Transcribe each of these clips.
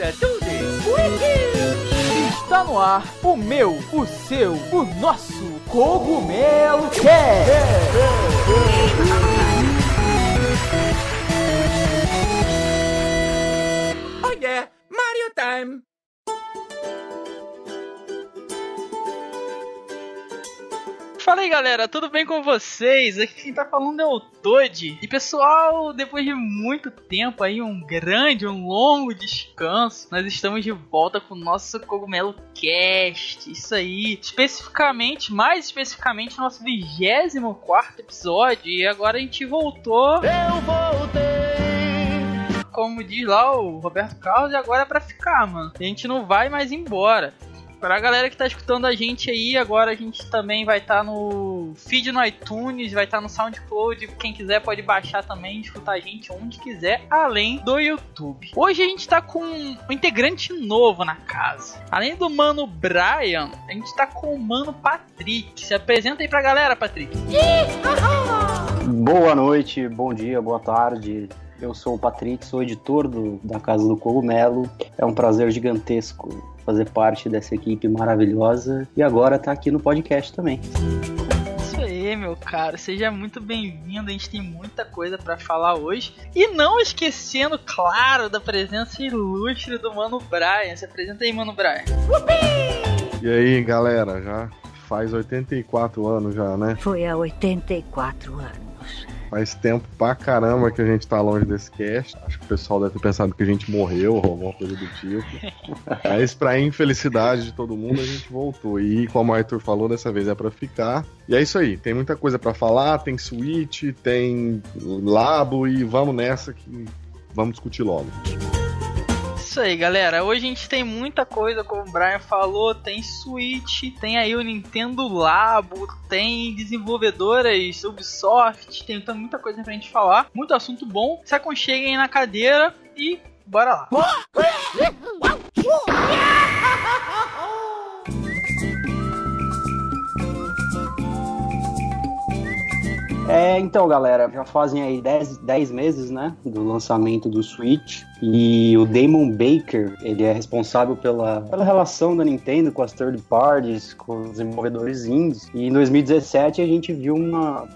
Está no ar o meu, o seu, o nosso Cogumelo Cast. Oh yeah, Mario time! Fala aí galera, tudo bem com vocês? Aqui quem tá falando é o Toad. E pessoal, depois de muito tempo aí, um grande, um longo descanso, nós estamos de volta com o nosso Cogumelo Cast. Isso aí, especificamente, mais especificamente, nosso 24 episódio. E agora a gente voltou. Eu voltei. Como diz lá o Roberto Carlos, e agora é pra ficar, mano. A gente não vai mais embora. Pra galera que tá escutando a gente aí, agora a gente também vai estar tá no feed no iTunes, vai estar tá no SoundCloud. Quem quiser pode baixar também, escutar a gente onde quiser, além do YouTube. Hoje a gente tá com um integrante novo na casa. Além do mano Brian, a gente tá com o mano Patrick. Se apresenta aí pra galera, Patrick. Boa noite, bom dia, boa tarde. Eu sou o Patrick, sou editor do, da Casa do Cogumelo. É um prazer gigantesco fazer parte dessa equipe maravilhosa e agora tá aqui no podcast também. Isso aí, meu caro, seja muito bem-vindo. A gente tem muita coisa para falar hoje. E não esquecendo, claro, da presença ilustre do Mano Brian. Se apresenta aí, Mano Brian. E aí, galera, já faz 84 anos já, né? Foi há 84 anos. Faz tempo pra caramba que a gente tá longe desse cast. Acho que o pessoal deve ter pensado que a gente morreu ou alguma coisa do tipo. Mas pra infelicidade de todo mundo, a gente voltou. E como o Arthur falou, dessa vez é pra ficar. E é isso aí. Tem muita coisa para falar. Tem Switch, tem Labo e vamos nessa que vamos discutir logo isso aí, galera. Hoje a gente tem muita coisa, como o Brian falou. Tem Switch, tem aí o Nintendo Labo, tem desenvolvedoras Ubisoft, tem muita coisa pra gente falar. Muito assunto bom. Se aconcheguem na cadeira e bora lá. É, então, galera, já fazem aí 10 meses, né, do lançamento do Switch. E o Damon Baker, ele é responsável pela, pela relação da Nintendo com as third parties, com os desenvolvedores indies. E em 2017 a gente viu uma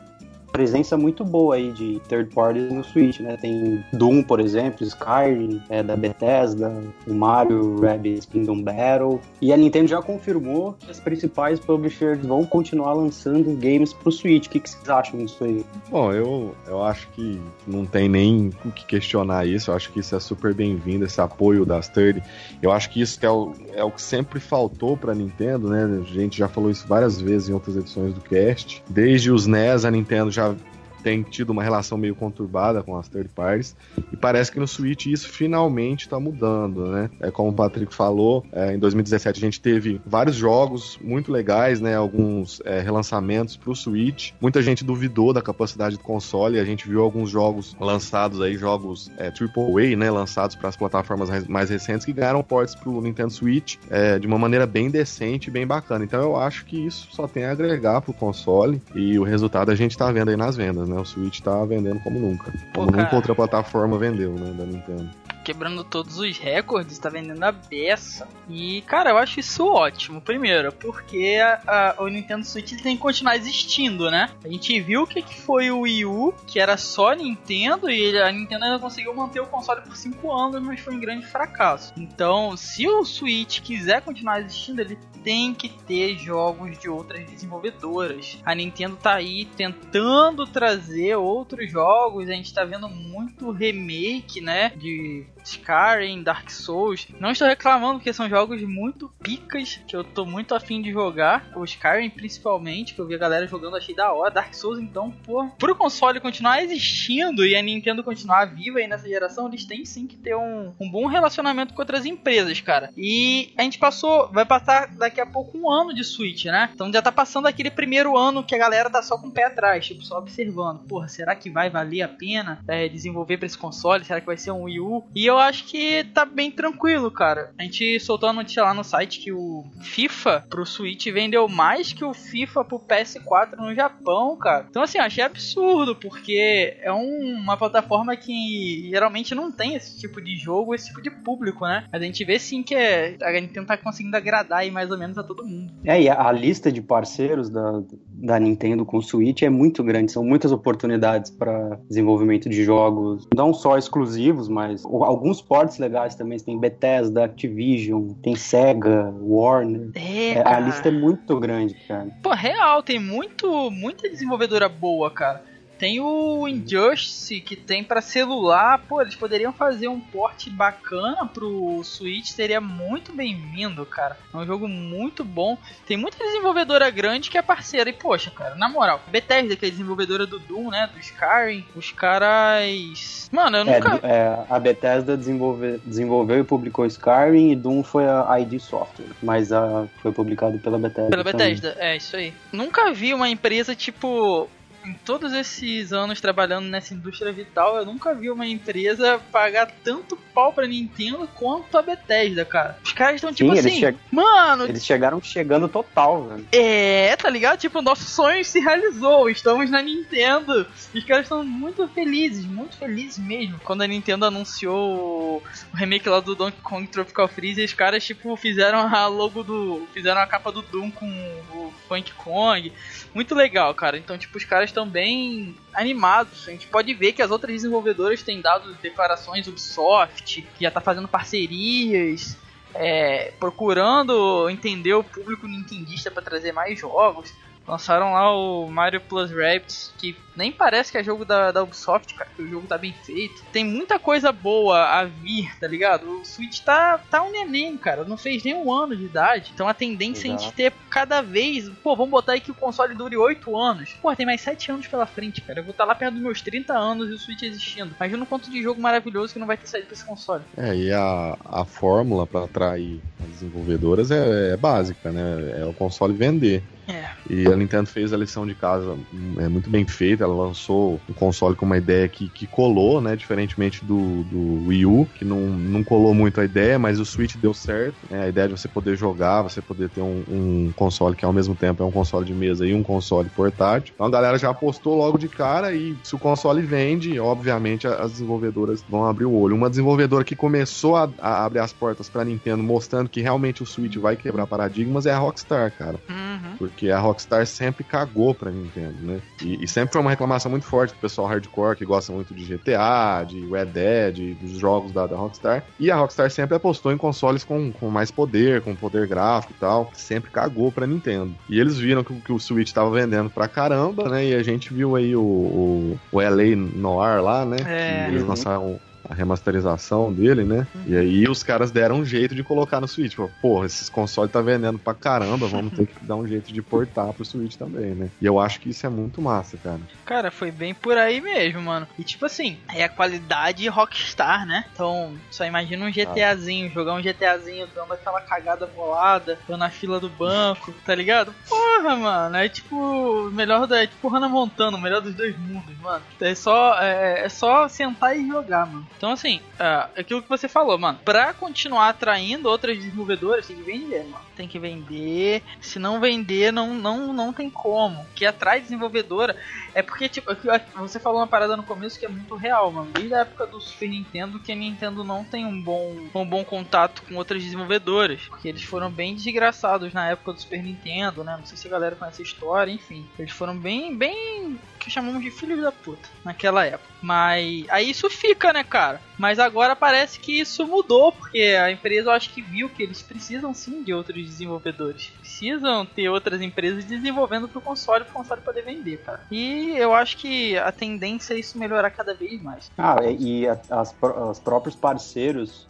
presença muito boa aí de third parties no Switch, né? Tem Doom, por exemplo, Skyrim, é, da Bethesda, o Mario Rabbids Kingdom Battle. E a Nintendo já confirmou que as principais publishers vão continuar lançando games pro Switch. O que, que vocês acham disso aí? Bom, eu, eu acho que não tem nem o que questionar isso. Eu acho que isso é super bem-vindo, esse apoio das third. Eu acho que isso é o, é o que sempre faltou pra Nintendo, né? A gente já falou isso várias vezes em outras edições do cast. Desde os NES, a Nintendo já já tem tido uma relação meio conturbada com as third parties e parece que no Switch isso finalmente está mudando, né? É como o Patrick falou, é, em 2017 a gente teve vários jogos muito legais, né? Alguns é, relançamentos para o Switch. Muita gente duvidou da capacidade do console. A gente viu alguns jogos lançados aí, jogos é, AAA, né? Lançados para as plataformas mais recentes que ganharam ports para o Nintendo Switch é, de uma maneira bem decente, bem bacana. Então eu acho que isso só tem a agregar para o console e o resultado a gente está vendo aí nas vendas, né? O Switch tá vendendo como nunca. Como Pô, nunca outra plataforma vendeu, né, da Nintendo. Quebrando todos os recordes, tá vendendo a beça. E, cara, eu acho isso ótimo. Primeiro, porque a, a, o Nintendo Switch tem que continuar existindo, né? A gente viu o que, que foi o Wii U, que era só Nintendo, e a Nintendo ainda conseguiu manter o console por 5 anos, mas foi um grande fracasso. Então, se o Switch quiser continuar existindo, ele tem que ter jogos de outras desenvolvedoras. A Nintendo tá aí tentando trazer outros jogos, a gente tá vendo muito remake, né, de Skyrim, Dark Souls. Não estou reclamando porque são jogos muito picas que eu tô muito afim de jogar. O Skyrim principalmente, que eu vi a galera jogando, achei da hora. Dark Souls, então, pô, pro console continuar existindo e a Nintendo continuar viva aí nessa geração, eles têm sim que ter um, um bom relacionamento com outras empresas, cara. E a gente passou, vai passar daqui a pouco um ano de Switch, né? Então já tá passando aquele primeiro ano que a galera tá só com o pé atrás, tipo, só observando. Porra, será que vai valer a pena é, desenvolver pra esse console? Será que vai ser um Wii U? E eu acho que tá bem tranquilo, cara. A gente soltou a notícia lá no site que o FIFA pro Switch vendeu mais que o FIFA pro PS4 no Japão, cara. Então, assim, eu achei absurdo, porque é um, uma plataforma que geralmente não tem esse tipo de jogo, esse tipo de público, né? Mas a gente vê sim que é, a Nintendo tá conseguindo agradar aí mais ou menos a todo mundo. É, e a, a lista de parceiros da, da Nintendo com o Switch é muito grande, são muitas oportunidades para desenvolvimento de jogos, não só exclusivos, mas alguns ports legais também, tem Bethesda, Activision, tem Sega, Warner. É, É, cara. a lista é muito grande, cara. Pô, real, tem muito, muita desenvolvedora boa, cara. Tem o Injustice que tem pra celular, pô, eles poderiam fazer um port bacana pro Switch, seria muito bem-vindo, cara. É um jogo muito bom. Tem muita desenvolvedora grande que é parceira. E poxa, cara, na moral, Bethesda, que é desenvolvedora do Doom, né, do Skyrim, os caras, mano, eu É, nunca do- é, a Bethesda desenvolve, desenvolveu e publicou Skyrim e Doom foi a ID Software, mas a, foi publicado pela Bethesda. Pela também. Bethesda, é isso aí. Nunca vi uma empresa tipo. Em todos esses anos trabalhando nessa indústria vital, eu nunca vi uma empresa pagar tanto pau pra Nintendo quanto a Bethesda, cara. Os caras estão tipo assim, che- mano, Eles chegaram chegando total, velho. é, tá ligado? Tipo, nosso sonho se realizou, estamos na Nintendo. Os caras estão muito felizes, muito felizes mesmo. Quando a Nintendo anunciou o remake lá do Donkey Kong Tropical Freeze, os caras, tipo, fizeram a logo do. fizeram a capa do Doom com o Funk Kong. Muito legal, cara. Então, tipo, os caras estão bem animados. A gente pode ver que as outras desenvolvedoras têm dado declarações Ubisoft, que já tá fazendo parcerias é, procurando entender o público nintendista para trazer mais jogos. Lançaram lá o Mario Plus Rabbids, que nem parece que é jogo da, da Ubisoft, cara, que o jogo tá bem feito. Tem muita coisa boa a vir, tá ligado? O Switch tá, tá um neném, cara, não fez nem um ano de idade. Então a tendência é a gente ter cada vez. Pô, vamos botar aí que o console dure 8 anos. Pô, tem mais 7 anos pela frente, cara. Eu vou estar lá perto dos meus 30 anos e o Switch existindo. Imagina o quanto de jogo maravilhoso que não vai ter saído pra esse console. É, e a, a fórmula para atrair as desenvolvedoras é, é básica, né? É o console vender. É. E a Nintendo fez a lição de casa hum, é muito bem feita. Ela lançou um console com uma ideia que, que colou, né? Diferentemente do, do Wii U, que não, não colou muito a ideia, mas o Switch deu certo. né? A ideia de você poder jogar, você poder ter um, um console que ao mesmo tempo é um console de mesa e um console portátil. Então a galera já apostou logo de cara e se o console vende, obviamente as desenvolvedoras vão abrir o olho. Uma desenvolvedora que começou a, a abrir as portas pra Nintendo, mostrando que realmente o Switch vai quebrar paradigmas, é a Rockstar, cara. Uhum. Porque a Rockstar sempre cagou pra Nintendo, né? E, e sempre foi uma reclamação muito forte do pessoal hardcore que gosta muito de GTA, de Red Dead, dos jogos da, da Rockstar. E a Rockstar sempre apostou em consoles com, com mais poder, com poder gráfico e tal. Sempre cagou pra Nintendo. E eles viram que, o- que o Switch tava vendendo pra caramba, né? E a gente viu aí o, o, o LA Noir lá, né? É. Que eles lançaram a remasterização dele, né? E aí os caras deram um jeito de colocar no Switch. Pô, Porra, esses consoles tá vendendo pra caramba, vamos ter que dar um jeito de portar pro Switch também, né? E eu acho que isso é muito massa, cara. Cara, foi bem por aí mesmo, mano. E tipo assim, é a qualidade Rockstar, né? Então, só imagina um GTAzinho, jogar um GTAzinho dando aquela cagada bolada, eu na fila do banco, tá ligado? Porra, mano, é tipo, melhor da. É tipo Hannah Montana, o melhor dos dois mundos, mano. É só, é, é só sentar e jogar, mano. Então, assim, é aquilo que você falou, mano. Pra continuar atraindo outras desenvolvedoras, tem que vender, mano. Tem que vender. Se não vender, não, não, não tem como. Que atrai desenvolvedora é porque, tipo, aqui, ó, você falou uma parada no começo que é muito real, mano. Desde a época do Super Nintendo, que a Nintendo não tem um bom, um bom contato com outras desenvolvedoras. Porque eles foram bem desgraçados na época do Super Nintendo, né? Não sei se a galera conhece a história, enfim. Eles foram bem, bem. Que chamamos de filhos da puta naquela época. Mas aí isso fica, né, cara? Mas agora parece que isso mudou, porque a empresa eu acho que viu que eles precisam sim de outros desenvolvedores. Precisam ter outras empresas desenvolvendo pro console, pro console poder vender, cara. E eu acho que a tendência é isso melhorar cada vez mais. Ah, e a- as, os próprios parceiros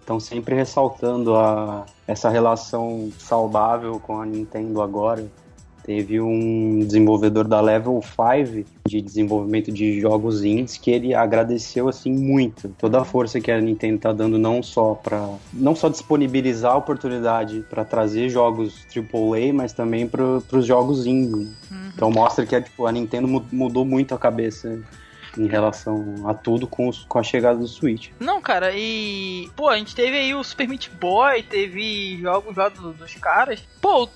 estão sempre ressaltando a, essa relação saudável com a Nintendo agora. Teve um desenvolvedor da Level 5 de desenvolvimento de jogos indies que ele agradeceu assim muito toda a força que a Nintendo tá dando não só para não só disponibilizar a oportunidade para trazer jogos AAA, mas também para os jogos indie. Então mostra que é, tipo, a Nintendo mu- mudou muito a cabeça em relação a tudo com, os, com a chegada do Switch. Não, cara, e. Pô, a gente teve aí o Super Meat Boy, teve jogos lá do- dos caras. Pô,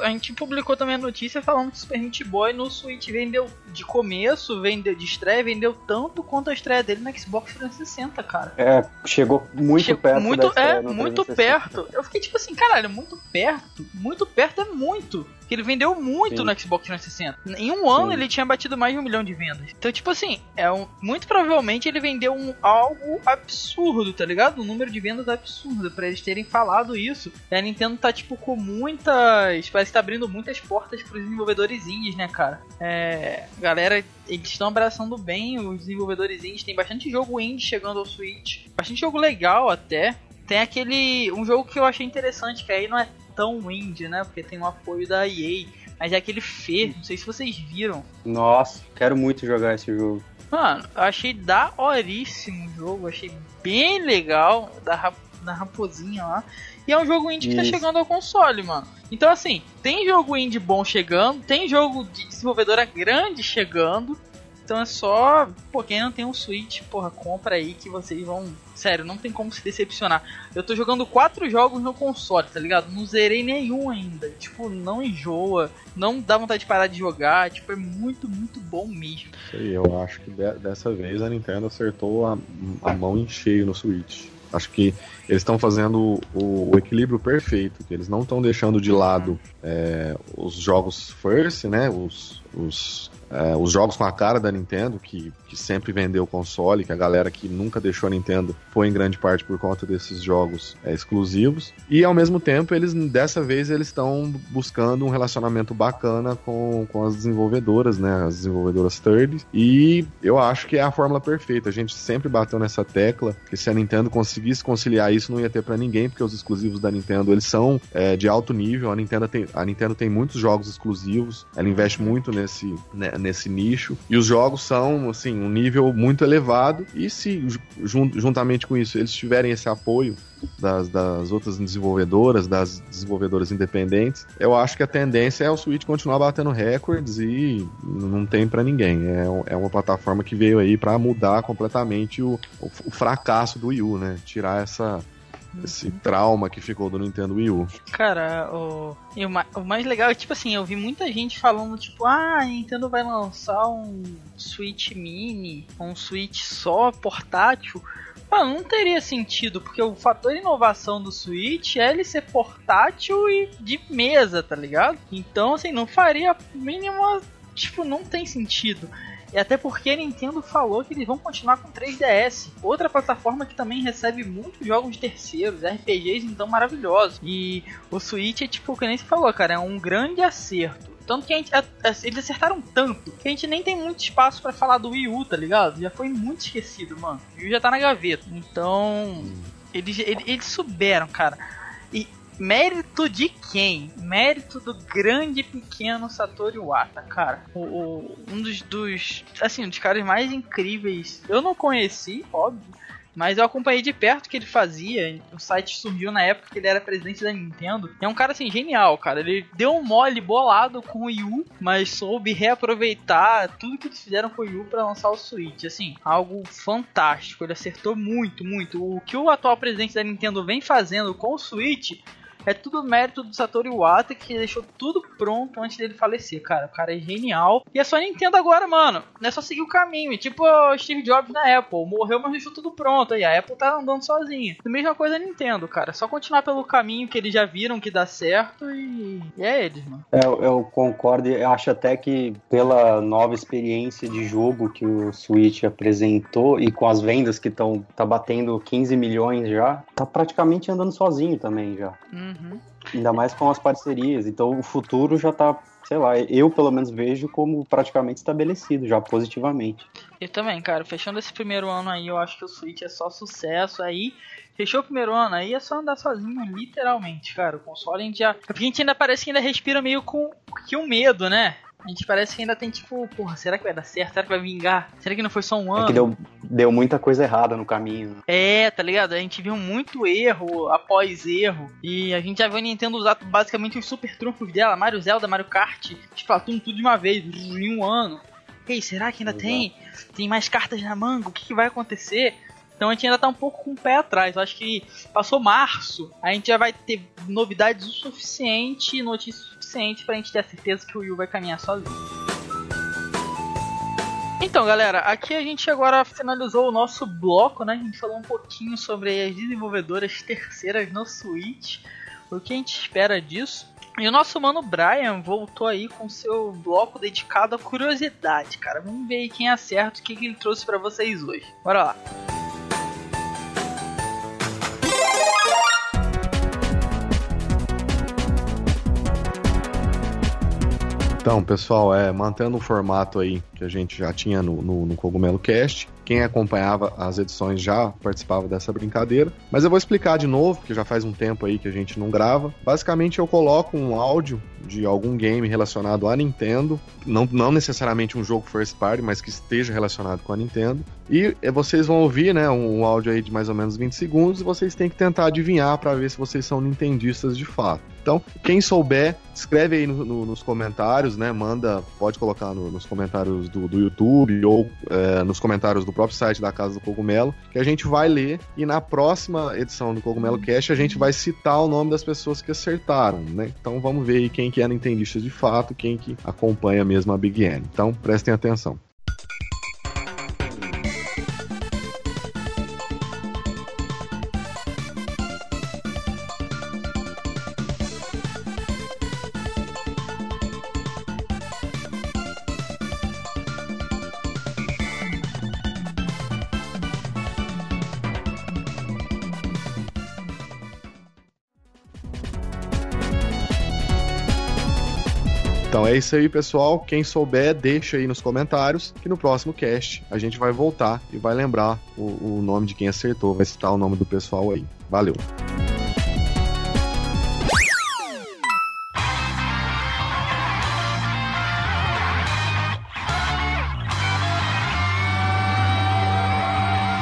a gente publicou também a notícia falando que o Super Meat Boy no Switch vendeu de começo, vendeu de estreia, vendeu tanto quanto a estreia dele no Xbox 360, cara. É, chegou muito Chegou perto muito, estreia é, muito 360. perto. Eu fiquei tipo assim, caralho, muito perto. Muito perto é muito. Que ele vendeu muito Sim. no Xbox 360. Em um ano Sim. ele tinha batido mais de um milhão de vendas. Então, tipo assim, é um, muito provavelmente ele vendeu um, algo absurdo, tá ligado? Um número de vendas absurdo pra eles terem falado isso. E a Nintendo tá, tipo, com muitas. Parece que tá abrindo muitas portas pros desenvolvedores indies, né, cara? É. Galera, eles estão abraçando bem os desenvolvedores indies. Tem bastante jogo indie chegando ao Switch. Bastante jogo legal até. Tem aquele. Um jogo que eu achei interessante, que aí não é tão indie, né? Porque tem o apoio da EA. Mas é aquele Fê, não sei se vocês viram. Nossa, quero muito jogar esse jogo. Mano, eu achei daoríssimo o jogo, achei bem legal, da, da raposinha lá. E é um jogo indie que tá Isso. chegando ao console, mano. Então, assim, tem jogo indie bom chegando, tem jogo de desenvolvedora grande chegando. Então é só, pô, quem não tem um Switch, porra, compra aí que vocês vão. Sério, não tem como se decepcionar. Eu tô jogando quatro jogos no console, tá ligado? Não zerei nenhum ainda. Tipo, não enjoa, não dá vontade de parar de jogar. Tipo, é muito, muito bom mesmo. Isso aí, eu acho que de- dessa vez a Nintendo acertou a, a mão em cheio no Switch. Acho que eles estão fazendo o, o equilíbrio perfeito, que eles não estão deixando de lado é, os jogos first, né? Os, os, é, os jogos com a cara da Nintendo, que, que sempre vendeu o console, que a galera que nunca deixou a Nintendo foi em grande parte por conta desses jogos é, exclusivos. E ao mesmo tempo, eles dessa vez eles estão buscando um relacionamento bacana com, com as desenvolvedoras, né? As desenvolvedoras third. E eu acho que é a fórmula perfeita. A gente sempre bateu nessa tecla que se a Nintendo conseguisse conciliar isso, não ia ter pra ninguém, porque os exclusivos da Nintendo eles são é, de alto nível. A Nintendo, tem, a Nintendo tem muitos jogos exclusivos, ela investe muito nesse, né, nesse nicho. E os jogos são, assim, um nível muito elevado. E se jun- juntamente com isso eles tiverem esse apoio das, das outras desenvolvedoras, das desenvolvedoras independentes, eu acho que a tendência é o Switch continuar batendo recordes e não tem pra ninguém. É, é uma plataforma que veio aí pra mudar completamente o, o, o fracasso do Wii U, né? Tirar essa, esse trauma que ficou do Nintendo Wii U. Cara, o, e o, o mais legal é tipo assim, eu vi muita gente falando, tipo, ah, a Nintendo vai lançar um Switch Mini, um Switch só portátil. Mano, não teria sentido, porque o fator inovação do Switch é ele ser portátil e de mesa, tá ligado? Então, assim, não faria mínima. Tipo, não tem sentido. E até porque a Nintendo falou que eles vão continuar com 3DS, outra plataforma que também recebe muitos jogos de terceiros, RPGs então maravilhosos. E o Switch é tipo, o que nem você falou, cara, é um grande acerto. Tanto que a gente, a- a- eles acertaram tanto que a gente nem tem muito espaço pra falar do Wii U, tá ligado? Já foi muito esquecido, mano. O Wii U já tá na gaveta. Então, eles, eles, eles souberam, cara. E mérito de quem? Mérito do grande pequeno Satoru Iwata, cara. O, o- um dos, dos, assim, um dos caras mais incríveis. Eu não conheci, óbvio. Mas eu acompanhei de perto o que ele fazia. O site surgiu na época que ele era presidente da Nintendo. É um cara assim, genial, cara. Ele deu um mole bolado com o Wii U, mas soube reaproveitar tudo que eles fizeram com o Wii U pra lançar o Switch. Assim, algo fantástico. Ele acertou muito, muito. O que o atual presidente da Nintendo vem fazendo com o Switch é tudo mérito do Satoru Iwata que deixou tudo pronto antes dele falecer, cara. O cara é genial. E é só Nintendo agora, mano. Não é só seguir o caminho. Tipo o Steve Jobs na Apple. Morreu, mas deixou tudo pronto. E a Apple tá andando sozinha. A mesma coisa a Nintendo, cara. É só continuar pelo caminho que eles já viram que dá certo e, e é eles, mano. É, Eu, eu concordo e acho até que pela nova experiência de jogo que o Switch apresentou e com as vendas que estão tá batendo 15 milhões já, tá praticamente andando sozinho também já. Uhum. Ainda mais com as parcerias. Então o futuro já tá, sei lá, eu pelo menos vejo como praticamente estabelecido já positivamente. Eu também, cara. Fechando esse primeiro ano aí, eu acho que o Switch é só sucesso aí. Fechou o primeiro ano aí, é só andar sozinho, literalmente, cara. O console a gente já. É porque a gente ainda parece que ainda respira meio com que o medo, né? A gente parece que ainda tem tipo, porra, será que vai dar certo? Será que vai vingar? Será que não foi só um ano? É que deu, deu muita coisa errada no caminho. né? É, tá ligado? A gente viu muito erro após erro. E a gente já viu a Nintendo usar basicamente os super trunfos dela: Mario Zelda, Mario Kart, Splatoon, tudo de uma vez, em um ano. Ei, será que ainda tem? Tem mais cartas na manga? O que, que vai acontecer? Então a gente ainda tá um pouco com o pé atrás. Eu acho que passou março, a gente já vai ter novidades o suficiente, notícias suficiente pra gente ter a certeza que o Wii U vai caminhar sozinho. Então, galera, aqui a gente agora finalizou o nosso bloco, né? A gente falou um pouquinho sobre as desenvolvedoras terceiras no Switch, o que a gente espera disso. E o nosso mano Brian voltou aí com seu bloco dedicado à curiosidade, cara. Vamos ver aí quem acerta o que, que ele trouxe para vocês hoje. Bora lá. Então, pessoal, é, mantendo o formato aí que a gente já tinha no, no, no Cogumelo Cast, quem acompanhava as edições já participava dessa brincadeira. Mas eu vou explicar de novo, porque já faz um tempo aí que a gente não grava. Basicamente, eu coloco um áudio de algum game relacionado à Nintendo, não, não necessariamente um jogo first party, mas que esteja relacionado com a Nintendo. E vocês vão ouvir, né, um, um áudio aí de mais ou menos 20 segundos e vocês têm que tentar adivinhar para ver se vocês são nintendistas de fato. Então, quem souber, escreve aí no, no, nos comentários, né? Manda, pode colocar no, nos comentários do, do YouTube ou é, nos comentários do próprio site da Casa do Cogumelo, que a gente vai ler e na próxima edição do Cogumelo Cast a gente vai citar o nome das pessoas que acertaram, né? Então vamos ver aí quem que é nintendista de fato, quem que acompanha mesmo a Big N. Então prestem atenção. Isso aí, pessoal. Quem souber, deixa aí nos comentários que no próximo cast a gente vai voltar e vai lembrar o, o nome de quem acertou, vai citar o nome do pessoal aí. Valeu!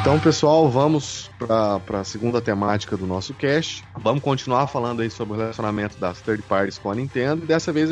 Então, pessoal, vamos para a segunda temática do nosso cast. Vamos continuar falando aí sobre o relacionamento das third parties com a Nintendo. E dessa vez,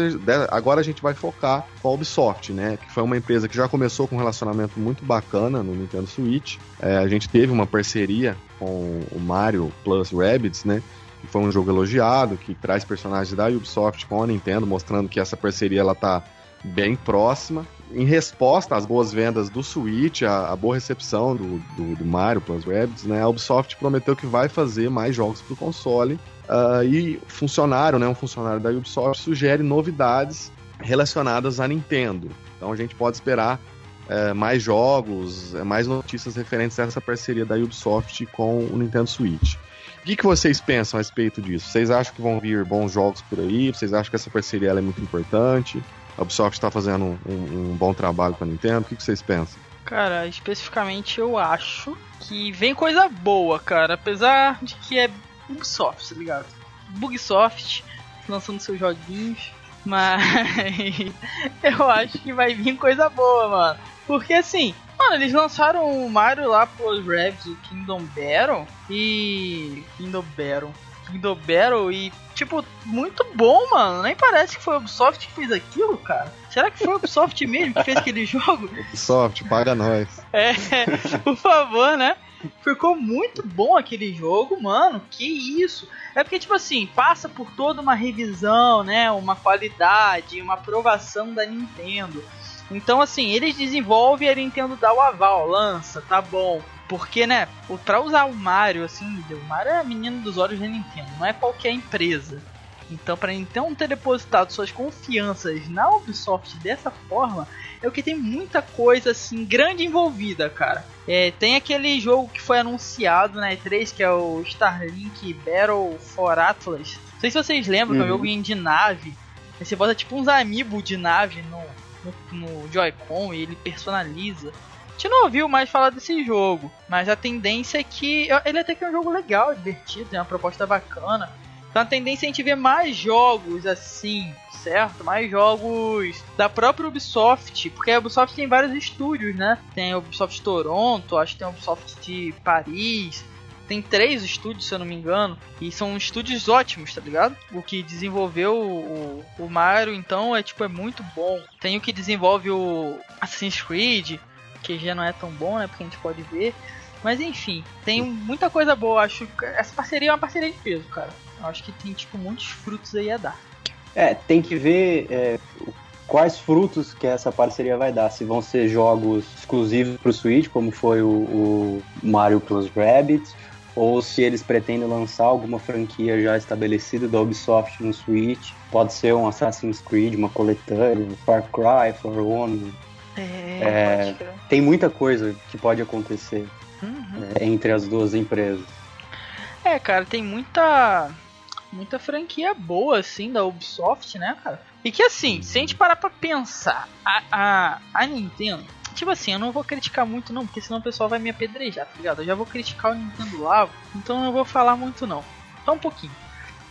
agora a gente vai focar com a Ubisoft, né? Que foi uma empresa que já começou com um relacionamento muito bacana no Nintendo Switch. É, a gente teve uma parceria com o Mario Plus Rabbids, né? Que foi um jogo elogiado, que traz personagens da Ubisoft com a Nintendo, mostrando que essa parceria ela tá bem próxima em resposta às boas vendas do Switch, a, a boa recepção do, do, do, Mario Plus Rabbids, né, a Ubisoft prometeu que vai fazer mais jogos para o console. Uh, e funcionário, né, um funcionário da Ubisoft sugere novidades relacionadas à Nintendo. Então a gente pode esperar é, mais jogos, é, mais notícias referentes a essa parceria da Ubisoft com o Nintendo Switch. O que, que vocês pensam a respeito disso? Vocês acham que vão vir bons jogos por aí? Vocês acham que essa parceria é muito importante? A Ubisoft está fazendo um, um, bom trabalho com a Nintendo. O que, que vocês pensam? Cara, especificamente eu acho que vem coisa boa, cara. Apesar de que é Ubisoft, tá ligado? Bugsoft lançando seus joguinhos. Mas eu acho que vai vir coisa boa, mano. Porque assim, mano, eles lançaram o Mario lá pros Revs, o Kingdom Battle e. Kingdom Battle. Kingdom Battle e, tipo, muito bom, mano. Nem parece que foi a Ubisoft que fez aquilo, cara. Será que foi a Ubisoft mesmo que fez aquele jogo? Ubisoft, paga nós. É, por favor, né? Ficou muito bom aquele jogo, mano. Que isso? É porque, tipo assim, passa por toda uma revisão, né? Uma qualidade, uma aprovação da Nintendo. Então, assim, eles desenvolvem e a Nintendo dá o aval, lança, tá bom. Porque, né, pra usar o Mario, assim, o Mario é a menina dos olhos da Nintendo, não é qualquer empresa. Então, para Nintendo ter depositado suas confianças na Ubisoft dessa forma, é o que tem muita coisa assim grande envolvida, cara. É, tem aquele jogo que foi anunciado na E3, que é o Starlink Battle for Atlas. Não sei se vocês lembram, uhum. que é um uhum. jogo de nave. Aí você bota tipo uns amiibo de nave no, no, no Joy-Con e ele personaliza gente não ouviu mais falar desse jogo, mas a tendência é que ele até que é um jogo legal, divertido, é uma proposta bacana. Então a tendência é a gente ver mais jogos assim, certo? Mais jogos da própria Ubisoft, porque a Ubisoft tem vários estúdios, né? Tem a Ubisoft Toronto, acho que tem a Ubisoft de Paris, tem três estúdios, se eu não me engano, e são estúdios ótimos, tá ligado? O que desenvolveu o, o Mario, então, é tipo, é muito bom. Tem o que desenvolve o Assassin's Creed, que já não é tão bom, né? Porque a gente pode ver. Mas enfim, tem muita coisa boa. Acho que essa parceria é uma parceria de peso, cara. Eu acho que tem, tipo, muitos frutos aí a dar. É, tem que ver é, quais frutos que essa parceria vai dar. Se vão ser jogos exclusivos para o Switch, como foi o, o, Mario Plus Rabbids, ou se eles pretendem lançar alguma franquia já estabelecida da Ubisoft no Switch. Pode ser um Assassin's Creed, uma coletânea, Far Cry, For Honor. É, É, tem muita coisa que pode acontecer Uhum. é, entre as duas empresas. É, cara, tem muita muita franquia boa assim da Ubisoft, né, cara? E que assim, se a gente parar pra pensar, a, a, a Nintendo, tipo assim, eu não vou criticar muito não, porque senão o pessoal vai me apedrejar, tá ligado? Eu já vou criticar o Nintendo Labo, então eu não vou falar muito não. Só um pouquinho.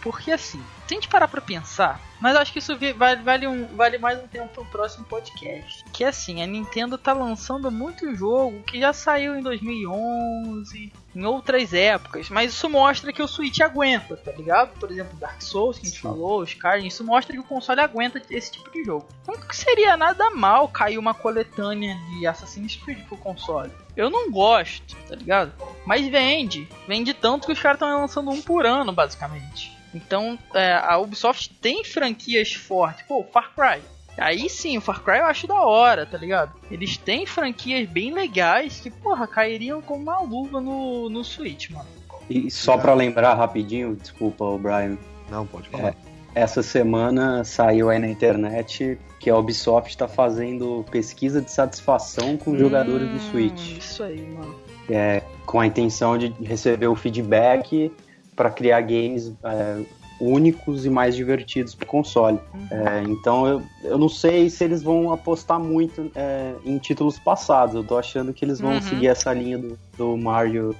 Porque assim, se a gente parar pra pensar, mas acho que isso vale, vale, um, vale mais um tempo pro próximo podcast. Que assim, a Nintendo tá lançando muito jogo que já saiu em 2011, em outras épocas, mas isso mostra que o Switch aguenta, tá ligado? Por exemplo, Dark Souls, que a gente Sim. falou, Skyrim, isso mostra que o console aguenta esse tipo de jogo. Então que seria nada mal cair uma coletânea de Assassin's Creed pro console. Eu não gosto, tá ligado? Mas vende. Vende tanto que os caras estão lançando um por ano, basicamente. Então, é, a Ubisoft tem franquias fortes. Pô, Far Cry. Aí sim, o Far Cry eu acho da hora, tá ligado? Eles têm franquias bem legais que, porra, cairiam como uma luva no, no Switch, mano. E só pra lembrar rapidinho, desculpa, o Brian, Não, pode falar. essa semana saiu aí na internet que a Ubisoft está fazendo pesquisa de satisfação com os jogadores do Hum, Switch, Isso aí, mano. é, com a intenção de receber o feedback para criar games é, únicos e mais divertidos para o console. É, então eu, eu não sei se eles vão apostar muito é, em títulos passados. Eu tô achando que eles vão Uhum. seguir essa linha do, do Mario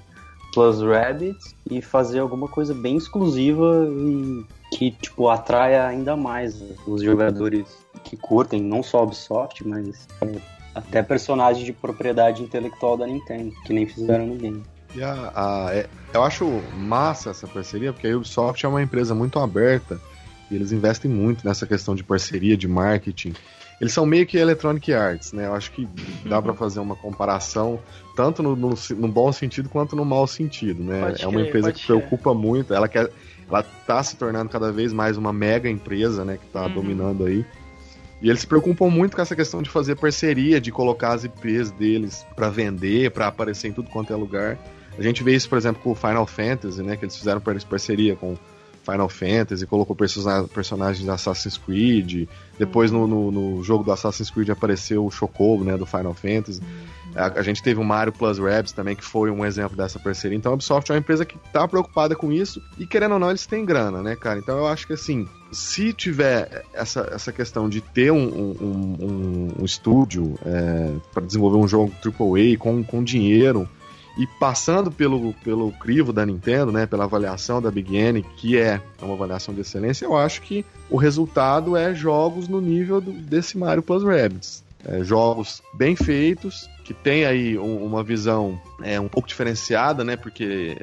Plus Rabbids e fazer alguma coisa bem exclusiva e que tipo atraia ainda mais os jogadores que curtem, não só Ubisoft, mas é, até personagens de propriedade intelectual da Nintendo, que nem fizeram no game. E a, a- é- eu acho massa essa parceria, porque a Ubisoft é uma empresa muito aberta e eles investem muito nessa questão de parceria, de marketing. Eles são meio que Electronic Arts, né? Eu acho que dá pra fazer uma comparação tanto no, no, no bom sentido quanto no mau sentido, né? Pode é uma crer, empresa que crer. preocupa muito, ela quer ela tá se tornando cada vez mais uma mega empresa, né, que tá Uhum. dominando aí. E eles se preocupam muito com essa questão de fazer parceria, de colocar as IPs deles pra vender, pra aparecer em tudo quanto é lugar. A gente vê isso, por exemplo, com o Final Fantasy, né? Que eles fizeram par- parceria com Final Fantasy, colocou persona- personagens de Assassin's Creed. Depois no, no, no jogo do Assassin's Creed apareceu o Chocobo, né? Do Final Fantasy. A, a gente teve o Mario Plus Rabbids também, que foi um exemplo dessa parceria. Então a Ubisoft é uma empresa que tá preocupada com isso. E querendo ou não, eles têm grana, né, cara? Então eu acho que assim, se tiver essa, essa questão de ter um, um, um, um estúdio é, para desenvolver um jogo AAA com, com dinheiro e passando pelo, pelo crivo da Nintendo, né, pela avaliação da Big N, que é uma avaliação de excelência, eu acho que o resultado é jogos no nível do- desse Mario Plus Rabbids. É, jogos bem feitos, que tem aí um- uma visão é, um pouco diferenciada, né, porque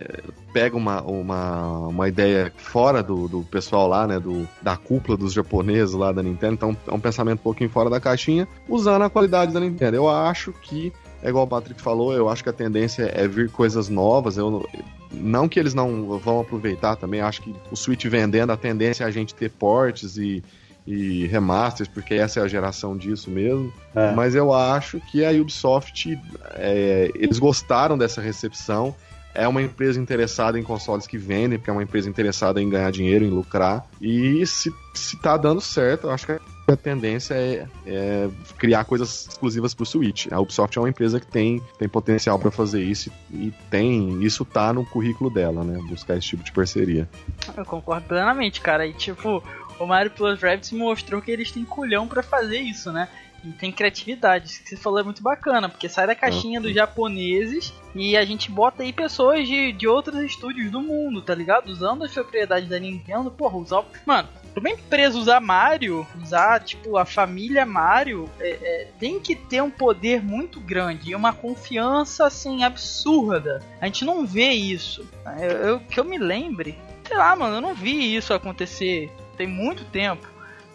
pega uma, uma, uma ideia fora do, do pessoal lá, né, do, da cúpula dos japoneses lá da Nintendo, então é um pensamento um pouquinho fora da caixinha, usando a qualidade da Nintendo. Eu acho que é igual o Patrick falou, eu acho que a tendência é vir coisas novas. Eu não, que eles não vão aproveitar também, acho que o Switch vendendo, a tendência é a gente ter portes e, e remasters, porque essa é a geração disso mesmo. É. Mas eu acho que a Ubisoft, é, eles gostaram dessa recepção. É uma empresa interessada em consoles que vendem, porque é uma empresa interessada em ganhar dinheiro, em lucrar. E se, se tá dando certo, eu acho que a tendência é, é criar coisas exclusivas pro Switch. A Ubisoft é uma empresa que tem, tem potencial para fazer isso e tem isso tá no currículo dela, né? Buscar esse tipo de parceria. Eu concordo plenamente, cara. E tipo, o Mario Plus Rabbids mostrou que eles têm culhão pra fazer isso, né? E tem criatividade. Isso que você falou é muito bacana, porque sai da caixinha dos japoneses e a gente bota aí pessoas de, de outros estúdios do mundo, tá ligado? Usando as propriedades da Nintendo, porra, usar. Mano, pra uma empresa usar Mario, usar, tipo, a família Mario, é, é, tem que ter um poder muito grande e uma confiança, assim, absurda. A gente não vê isso. Eu, eu, que eu me lembre, sei lá, mano, eu não vi isso acontecer tem muito tempo.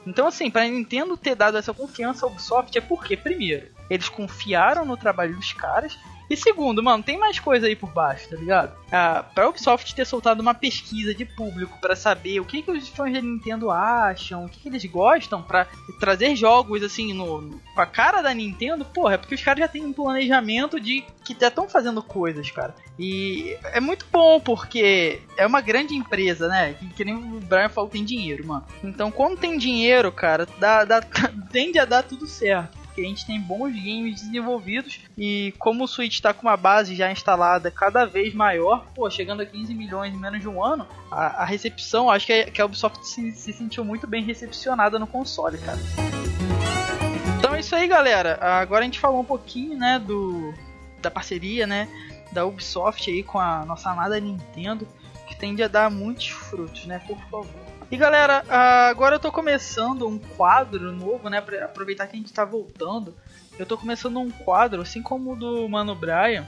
Então, assim, pra Nintendo ter dado essa confiança ao Ubisoft é porque, primeiro, eles confiaram no trabalho dos caras e segundo, mano, tem mais coisa aí por baixo, tá ligado? Ah, pra Ubisoft ter soltado uma pesquisa de público para saber o que, que os fãs da Nintendo acham, o que, que eles gostam, para trazer jogos assim no, com a cara da Nintendo, porra, é porque os caras já têm um planejamento de que já estão fazendo coisas, cara. E é muito bom porque é uma grande empresa, né? Que, que nem o Brian falou, tem dinheiro, mano. Então, quando tem dinheiro, cara, dá, dá, tende a dar tudo certo porque a gente tem bons games desenvolvidos e como o Switch está com uma base já instalada cada vez maior, pô, chegando a 15 milhões em menos de um ano, a, a recepção, acho que a, que a Ubisoft se, se sentiu muito bem recepcionada no console, cara. Então é isso aí, galera. Agora a gente falou um pouquinho, né, do da parceria, né, da Ubisoft aí com a nossa amada Nintendo, que tende a dar muitos frutos, né, por favor. E galera, agora eu tô começando um quadro novo, né? Pra aproveitar que a gente tá voltando. Eu tô começando um quadro, assim como o do Mano Brian,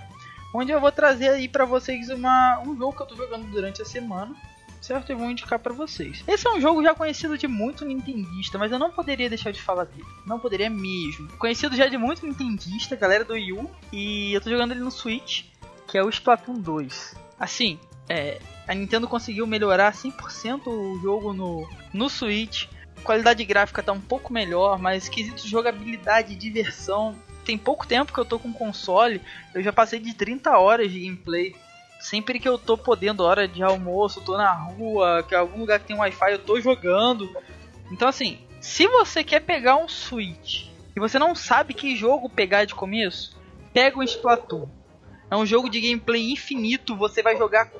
onde eu vou trazer aí pra vocês uma, um jogo que eu tô jogando durante a semana. Certo? Eu vou indicar para vocês. Esse é um jogo já conhecido de muito nintendista, mas eu não poderia deixar de falar dele. Não poderia mesmo. Conhecido já de muito nintendista, galera do Wii U, e eu tô jogando ele no Switch, que é o Splatoon 2. Assim, é, a Nintendo conseguiu melhorar 100% o jogo no, no Switch. A qualidade gráfica tá um pouco melhor, mas quesito jogabilidade e diversão. Tem pouco tempo que eu tô com console, eu já passei de 30 horas de gameplay. Sempre que eu tô podendo, hora de almoço, tô na rua, que algum lugar que tem Wi-Fi, eu tô jogando. Então assim, se você quer pegar um Switch e você não sabe que jogo pegar de começo, pega o Splatoon. É um jogo de gameplay infinito, você vai jogar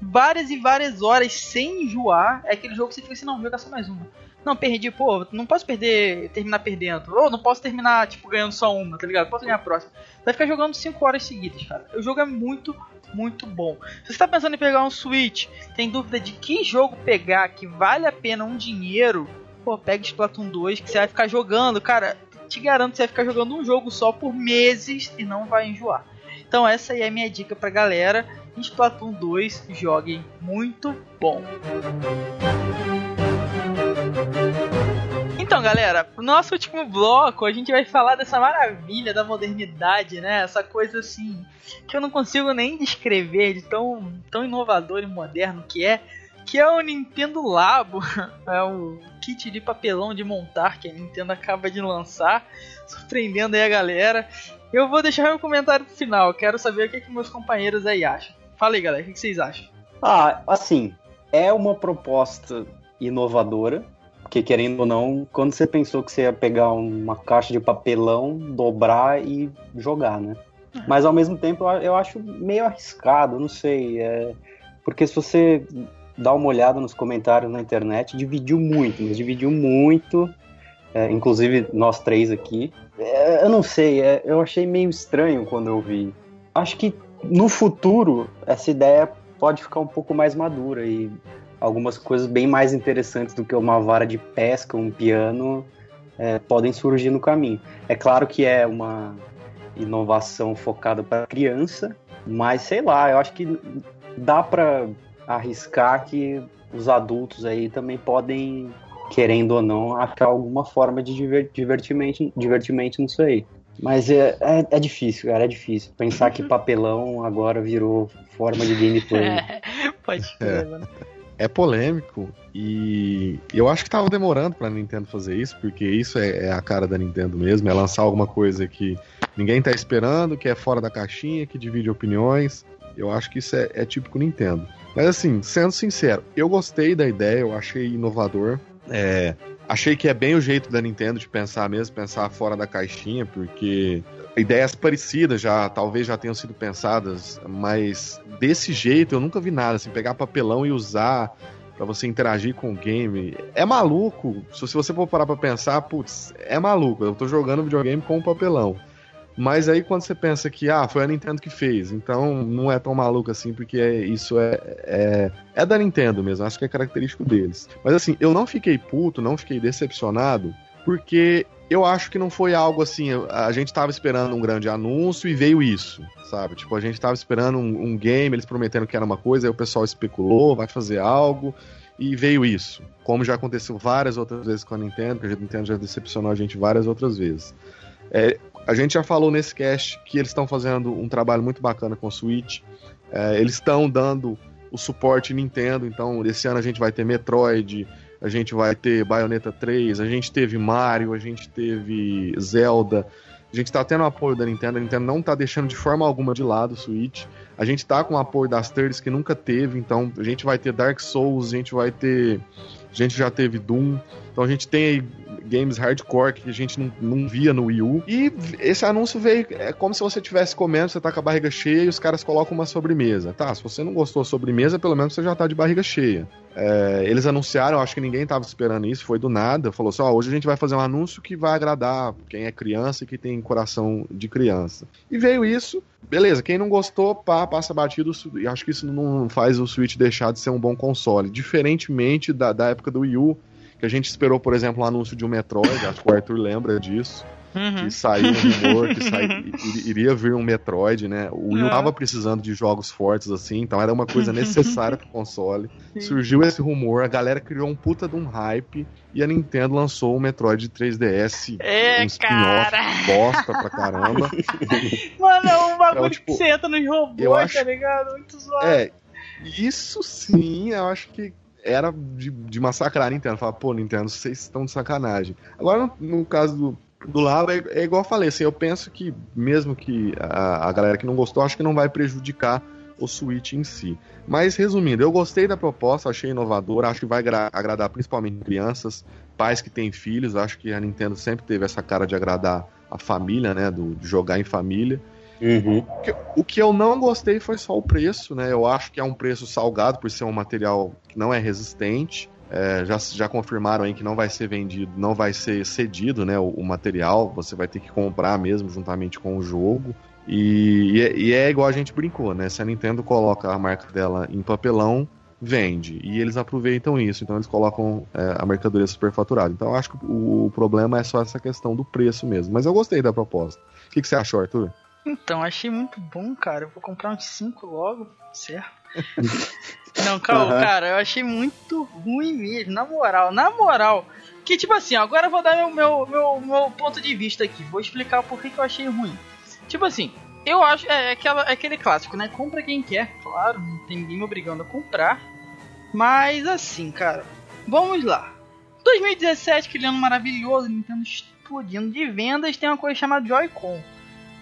várias e várias horas sem enjoar. É aquele jogo que você fica assim, não, joga só mais uma. Não, perdi, pô, não posso perder, terminar perdendo. Ou não posso terminar, tipo, ganhando só uma, tá ligado? Posso ganhar a próxima. Vai ficar jogando 5 horas seguidas, cara. O jogo é muito, muito bom. Se você tá pensando em pegar um Switch, tem dúvida de que jogo pegar que vale a pena um dinheiro, pô, pega Splatoon 2 que você vai ficar jogando, cara. Te garanto que você vai ficar jogando um jogo só por meses e não vai enjoar. Então essa aí é a minha dica pra galera. Splatoon 2, joguem muito bom. Então, galera, no nosso último bloco a gente vai falar dessa maravilha da modernidade, né? Essa coisa assim que eu não consigo nem descrever de tão, tão inovador e moderno que é, que é o Nintendo Labo, é o kit de papelão de montar que a Nintendo acaba de lançar, surpreendendo aí a galera. Eu vou deixar meu comentário final, quero saber o que, que meus companheiros aí acham. Fala aí, galera, o que vocês acham? Ah, assim, é uma proposta inovadora, porque querendo ou não, quando você pensou que você ia pegar uma caixa de papelão, dobrar e jogar, né? É. Mas ao mesmo tempo eu acho meio arriscado, não sei. É... Porque se você dá uma olhada nos comentários na internet, dividiu muito, mas dividiu muito. É, inclusive nós três aqui. É, eu não sei, é, eu achei meio estranho quando eu vi. Acho que no futuro essa ideia pode ficar um pouco mais madura e algumas coisas bem mais interessantes do que uma vara de pesca, um piano, é, podem surgir no caminho. É claro que é uma inovação focada para criança, mas sei lá, eu acho que dá para arriscar que os adultos aí também podem, querendo ou não, achar alguma forma de divertimento, divertimento nisso aí. Mas é, é, é, difícil, cara, é difícil. Pensar que papelão agora virou forma de gameplay. É, pode ser, mano. É polêmico e eu acho que tava demorando pra Nintendo fazer isso, porque isso é, é, a cara da Nintendo mesmo, é lançar alguma coisa que ninguém tá esperando, que é fora da caixinha, que divide opiniões. Eu acho que isso é, é típico Nintendo. Mas assim, sendo sincero, eu gostei da ideia, eu achei inovador. É, Achei que é bem o jeito da Nintendo de pensar mesmo, pensar fora da caixinha, porque ideias parecidas já talvez já tenham sido pensadas, mas desse jeito eu nunca vi nada, assim, pegar papelão e usar para você interagir com o game. É maluco. Se você for parar pra pensar, putz, é maluco. Eu tô jogando videogame com papelão. Mas aí quando você pensa que, ah, foi a Nintendo que fez, então não é tão maluco assim, porque isso é, é, é da Nintendo mesmo, acho que é característico deles. Mas assim, eu não fiquei puto, não fiquei decepcionado, porque eu acho que não foi algo assim. A gente tava esperando um grande anúncio e veio isso, sabe? Tipo, a gente tava esperando um, um game, eles prometendo que era uma coisa, aí o pessoal especulou, vai fazer algo, e veio isso. Como já aconteceu várias outras vezes com a Nintendo, que a Nintendo já decepcionou a gente várias outras vezes. É, a gente já falou nesse cast que eles estão fazendo um trabalho muito bacana com o Switch. É, eles estão dando o suporte Nintendo, então esse ano a gente vai ter Metroid, a gente vai ter Bayonetta 3, a gente teve Mario, a gente teve Zelda. A gente tá tendo apoio da Nintendo, a Nintendo não tá deixando de forma alguma de lado o Switch. A gente tá com o apoio das thirds que nunca teve, então a gente vai ter Dark Souls, a gente vai ter. A gente já teve Doom. Então a gente tem aí games hardcore que a gente não, não via no Wii U. E esse anúncio veio. É como se você estivesse comendo, você tá com a barriga cheia e os caras colocam uma sobremesa. Tá, se você não gostou da sobremesa, pelo menos você já tá de barriga cheia. É, eles anunciaram, acho que ninguém tava esperando isso, foi do nada. Falou assim: ó, hoje a gente vai fazer um anúncio que vai agradar quem é criança e que tem coração de criança. E veio isso. Beleza, quem não gostou, pá, passa batido. E acho que isso não faz o Switch deixar de ser um bom console. Diferentemente da, da época do Wii U, que a gente esperou, por exemplo, um anúncio de um Metroid, acho que o Arthur lembra disso. Uhum. Que saiu um rumor que sai, iria vir um Metroid, né? O Wii U tava precisando de jogos fortes assim, então era uma coisa necessária pro console. Sim. Surgiu esse rumor, a galera criou um puta de um hype e a Nintendo lançou o Metroid 3DS, é, um spin-off bosta pra caramba. Mano, é um bagulho então, tipo, que você entra nos robôs, acho, tá ligado? Muito zoado. É, isso sim, eu acho que era de, de massacrar a Nintendo. Falar, pô, Nintendo, vocês estão de sacanagem. Agora, no, no caso do, do lado, é, é, igual eu falei, assim, eu penso que, mesmo que a, a galera que não gostou, acho que não vai prejudicar o Switch em si. Mas, resumindo, eu gostei da proposta, achei inovadora, acho que vai agradar principalmente crianças, pais que têm filhos, acho que a Nintendo sempre teve essa cara de agradar a família, né, do, de jogar em família. Uhum. O, que, o, que, eu não gostei foi só o preço, né? Eu acho que é um preço salgado por ser um material que não é resistente. É, já, já confirmaram aí que não vai ser vendido, não vai ser cedido, né? O, o material, você vai ter que comprar mesmo juntamente com o jogo. E, e, é, e, é, igual a gente brincou, né? Se a Nintendo coloca a marca dela em papelão, vende. E eles aproveitam isso, então eles colocam é, a mercadoria superfaturada. Então eu acho que o, o, problema é só essa questão do preço mesmo. Mas eu gostei da proposta. O que, que você achou, Arthur? Então, achei muito bom, cara. Eu vou comprar uns 5 logo, certo? Não, calma, uhum. cara, eu achei muito ruim mesmo, na moral, na moral. Que tipo assim, agora eu vou dar meu, meu, meu, meu ponto de vista aqui. Vou explicar por que, que eu achei ruim. Tipo assim, eu acho. É, é, aquela, é aquele clássico, né? Compra quem quer, claro, não tem ninguém me obrigando a comprar. Mas assim, cara, vamos lá. 2017, aquele ano maravilhoso, Nintendo explodindo de vendas, tem uma coisa chamada Joy-Con.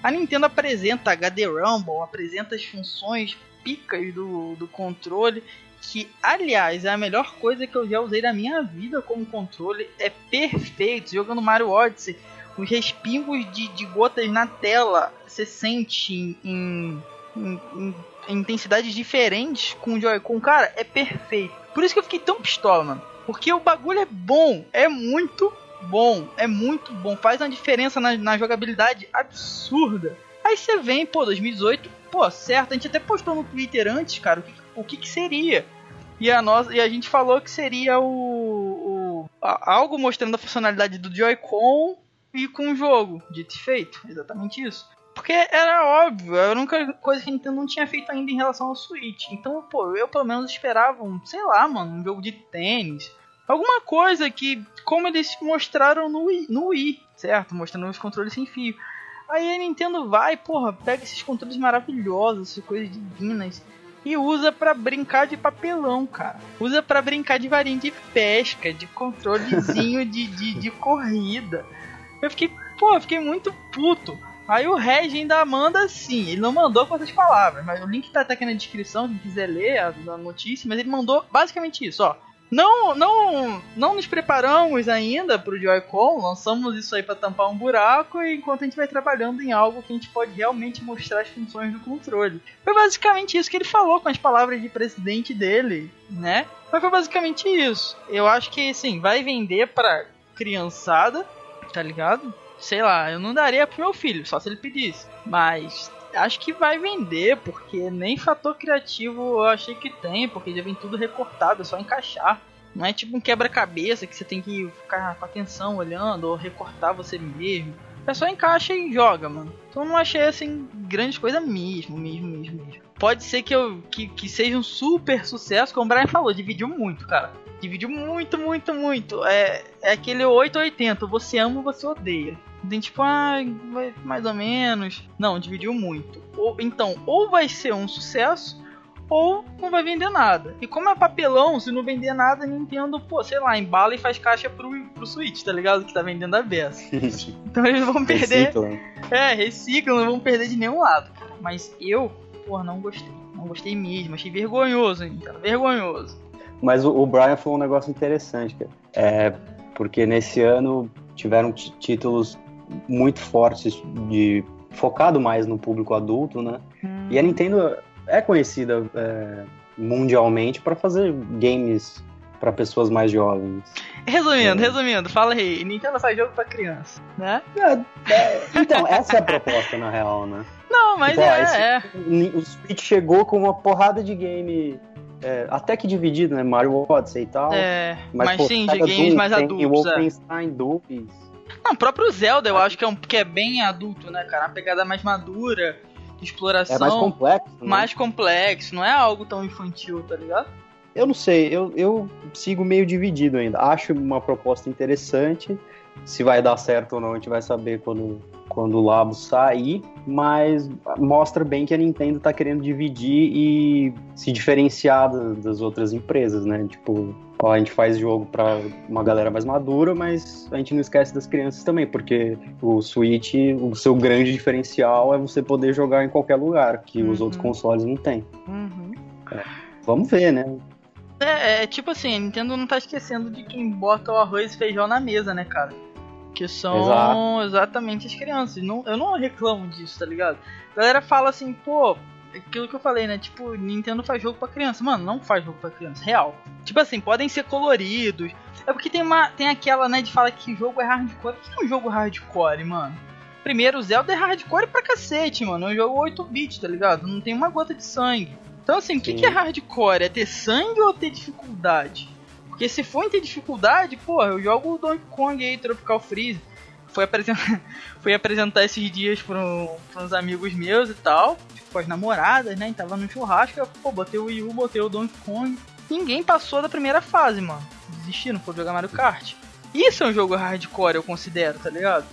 A Nintendo apresenta HD Rumble, apresenta as funções picas do, do controle, que aliás é a melhor coisa que eu já usei na minha vida como controle, é perfeito. Jogando Mario Odyssey, os respingos de, de gotas na tela você sente em, em, em, em intensidades diferentes com o Joy-Con, cara, é perfeito. Por isso que eu fiquei tão pistola, mano. Porque o bagulho é bom, é muito bom, é muito bom, faz uma diferença na, na jogabilidade absurda. Aí você vem, pô, 2018, pô, certo, a gente até postou no Twitter antes, cara, o que, o que, que seria. E a, nós, e a gente falou que seria o, o a, algo mostrando a funcionalidade do Joy-Con e com o jogo, dito e feito, exatamente isso. Porque era óbvio, era a única coisa que a Nintendo não tinha feito ainda em relação ao Switch. Então, pô, eu pelo menos esperava um, sei lá, mano, um jogo de tênis, Alguma coisa que, como eles mostraram no Wii, no Wii, certo? Mostrando os controles sem fio. Aí a Nintendo vai, porra, pega esses controles maravilhosos, essas coisas divinas, e usa para brincar de papelão, cara. Usa para brincar de varinha de pesca, de controlezinho de, de, de corrida. Eu fiquei, eu fiquei muito puto. Aí o Reg ainda manda assim, ele não mandou com essas palavras, mas o link tá, tá aqui na descrição, quem quiser ler a, a notícia, mas ele mandou basicamente isso, ó Não, não, não nos preparamos ainda pro Joy-Con, lançamos isso aí para tampar um buraco enquanto a gente vai trabalhando em algo que a gente pode realmente mostrar as funções do controle. Foi basicamente isso que ele falou com as palavras de presidente dele, né? Mas foi basicamente isso. Eu acho que, sim, vai vender pra criançada, tá ligado? Sei lá, eu não daria pro meu filho, só se ele pedisse. Mas acho que vai vender, porque nem fator criativo eu achei que tem, porque já vem tudo recortado, é só encaixar. Não é tipo um quebra-cabeça que você tem que ficar com atenção olhando ou recortar você mesmo. É só encaixa e joga, mano. Então não achei assim grande coisa mesmo, mesmo, mesmo, mesmo. Pode ser que, eu, que, que seja um super sucesso, como o Brian falou, dividiu muito, cara. Dividiu muito, muito, muito. É, é aquele 880, você ama ou você odeia. Tem tipo, ah, vai mais ou menos. Não, dividiu muito. Ou, então, ou vai ser um sucesso, ou não vai vender nada. E como é papelão, se não vender nada, Nintendo, pô, sei lá, embala e faz caixa pro, pro Switch, tá ligado? Que tá vendendo a beça. então eles vão perder. Reciclam. É, reciclam, não vão perder de nenhum lado. Mas eu, pô, não gostei. Não gostei mesmo, achei vergonhoso, Nintendo, vergonhoso. Mas o, o Brian falou um negócio interessante, cara. É, porque nesse ano tiveram títulos muito fortes de focado mais no público adulto, né? Hum. E a Nintendo é conhecida é, mundialmente para fazer games para pessoas mais jovens. Resumindo, é. resumindo, fala aí, Nintendo faz jogo para criança, né? É, é, então, essa é a proposta na real, né? Não, mas tipo, é, esse, é. O Switch chegou com uma porrada de game é, até que dividido, né? Mario Odyssey e tal. É, mas, mas pô, sim, de games Doom, mais adultos. E o Wolfenstein, é. Dupes. Não, o próprio Zelda eu acho que é, um, que é bem adulto, né, cara? Uma pegada mais madura, de exploração. É mais complexo. Né? Mais complexo, não é algo tão infantil, tá ligado? Eu não sei, eu, eu sigo meio dividido ainda. Acho uma proposta interessante. Se vai dar certo ou não, a gente vai saber quando, quando o Labo sair. Mas mostra bem que a Nintendo tá querendo dividir e se diferenciar das outras empresas, né? Tipo, Ó, a gente faz jogo para uma galera mais madura, mas a gente não esquece das crianças também, porque o Switch, o seu grande diferencial é você poder jogar em qualquer lugar, que uhum. os outros consoles não têm. Uhum. É. Vamos ver, né? É, é, tipo assim, a Nintendo não tá esquecendo de quem bota o arroz e feijão na mesa, né, cara? Que são Exato. exatamente as crianças. Não, eu não reclamo disso, tá ligado? A galera fala assim, pô, aquilo que eu falei, né? Tipo, Nintendo faz jogo pra criança. Mano, não faz jogo pra criança, real. Tipo assim, podem ser coloridos. É porque tem uma tem aquela, né, de falar que jogo é hardcore. O que é um jogo hardcore, mano? Primeiro, Zelda é hardcore pra cacete, mano. É um jogo 8-bit, tá ligado? Não tem uma gota de sangue. Então, assim, o que, que é hardcore? É ter sangue ou ter dificuldade? Porque se for em ter dificuldade, porra, eu jogo o Donkey Kong aí, Tropical Freeze foi apresentar, fui apresentar esses dias para uns amigos meus e tal, tipo, com as namoradas, né? E tava no churrasco, eu, pô, botei o Wii U, botei o Donkey Kong. Ninguém passou da primeira fase, mano. Desistiram, foi jogar Mario Kart. Isso é um jogo hardcore, eu considero, tá ligado?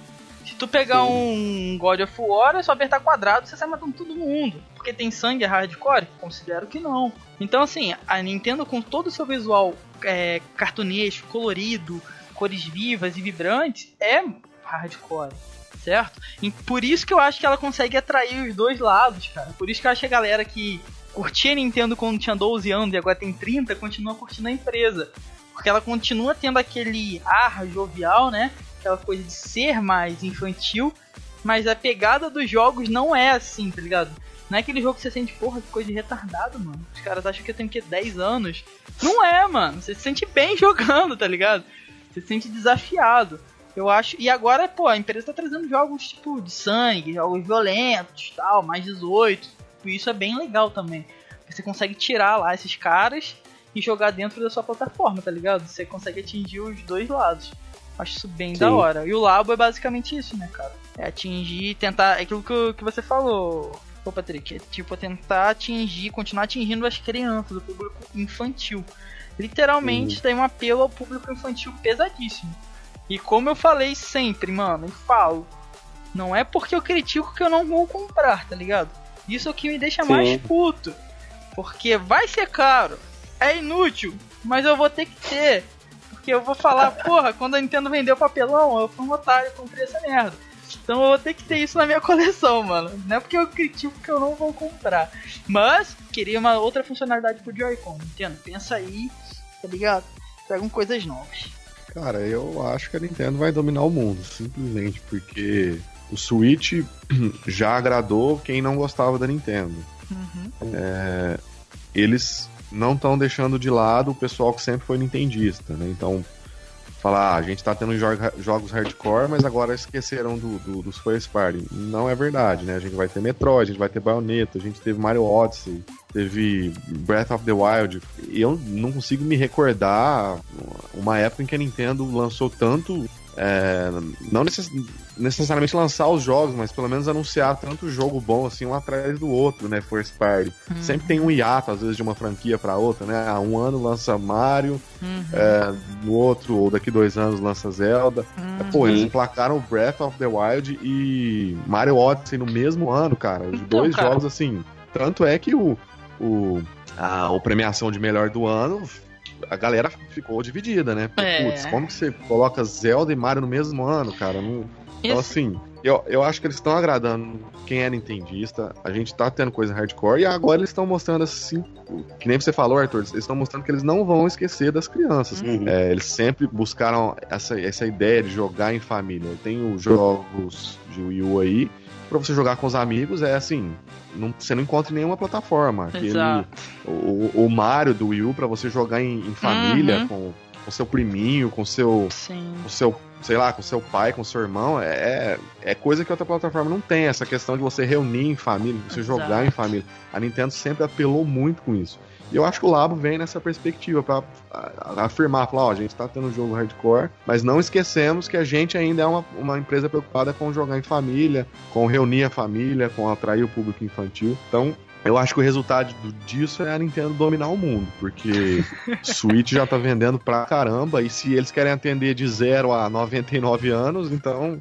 Se tu pegar Sim. um God of War, é só apertar quadrado, você sai matando todo mundo. Porque tem sangue é hardcore? Considero que não. Então, assim, a Nintendo com todo o seu visual é, cartunesco, colorido, cores vivas e vibrantes, é hardcore, certo? E por isso que eu acho que ela consegue atrair os dois lados, cara. Por isso que eu acho que a galera que curtia Nintendo quando tinha 12 anos e agora tem 30 continua curtindo a empresa. Porque ela continua tendo aquele ar jovial, né? Aquela coisa de ser mais infantil, mas a pegada dos jogos não é assim, tá ligado? Não é aquele jogo que você sente, porra, que coisa de retardado, mano. Os caras acham que eu tenho que 10 anos. Não é, mano. Você se sente bem jogando, tá ligado? Você se sente desafiado. Eu acho. E agora, pô, a empresa tá trazendo jogos tipo de sangue, jogos violentos, tal, mais 18. Isso é bem legal também. Você consegue tirar lá esses caras e jogar dentro da sua plataforma, tá ligado? Você consegue atingir os dois lados. Acho isso bem Sim. da hora. E o Labo é basicamente isso, né, cara? É atingir, tentar. É aquilo que, que você falou, ô Patrick. É tipo tentar atingir, continuar atingindo as crianças, o público infantil. Literalmente uhum. tem um apelo ao público infantil pesadíssimo. E como eu falei sempre, mano, e falo, não é porque eu critico que eu não vou comprar, tá ligado? Isso é o que me deixa Sim. mais puto. Porque vai ser caro, é inútil, mas eu vou ter que ter. Porque eu vou falar, porra, quando a Nintendo vendeu papelão, eu fui um otário e comprei essa merda. Então eu vou ter que ter isso na minha coleção, mano. Não é porque eu critico que eu não vou comprar. Mas, queria uma outra funcionalidade pro Joy-Con, Nintendo. Pensa aí, tá ligado? pegam coisas novas. Cara, eu acho que a Nintendo vai dominar o mundo, simplesmente porque o Switch já agradou quem não gostava da Nintendo. Uhum. É, eles não estão deixando de lado o pessoal que sempre foi nintendista, né? Então, falar, ah, a gente tá tendo jogos hardcore, mas agora esqueceram do, do- dos first party. Não é verdade, né? A gente vai ter Metroid, a gente vai ter Bayonetta, a gente teve Mario Odyssey, teve Breath of the Wild. Eu não consigo me recordar uma época em que a Nintendo lançou tanto. é, não necess- necessariamente lançar os jogos, mas pelo menos anunciar tanto jogo bom assim um atrás do outro, né? First party. Uhum. Sempre tem um hiato, às vezes, de uma franquia pra outra, né? Ah, um ano lança Mario, Uhum. é, no outro, ou daqui dois anos lança Zelda. Uhum. Pô, eles emplacaram Breath of the Wild e Mario Odyssey no mesmo ano, cara. Os Então, dois cara. jogos, assim. Tanto é que o, o, a, a premiação de melhor do ano, a galera ficou dividida, né? É. putz, como que você coloca Zelda e Mario no mesmo ano, cara? Não, então, assim, eu, eu acho que eles estão agradando quem é nintendista. A gente tá tendo coisa hardcore e agora eles estão mostrando assim. Que nem você falou, Arthur, eles estão mostrando que eles não vão esquecer das crianças. Uhum. É, eles sempre buscaram essa, essa ideia de jogar em família. Tem os jogos de Wii U aí. Pra você jogar com os amigos, é assim. Não, você não encontra em nenhuma plataforma. Aquele, o, o Mario do Wii U, pra você jogar em, em família, Uhum. com, com seu priminho, com seu Sim. com seu, sei lá, com seu pai, com seu irmão, é, é coisa que outra plataforma não tem, essa questão de você reunir em família, de você Exato. jogar em família. A Nintendo sempre apelou muito com isso. E eu acho que o Labo vem nessa perspectiva pra a- a- afirmar, falar, ó, a gente tá tendo um jogo hardcore, mas não esquecemos que a gente ainda é uma, uma empresa preocupada com jogar em família, com reunir a família, com atrair o público infantil. Então, eu acho que o resultado do- disso é a Nintendo dominar o mundo, porque Switch já tá vendendo pra caramba, e se eles querem atender de 0 a 99 anos, então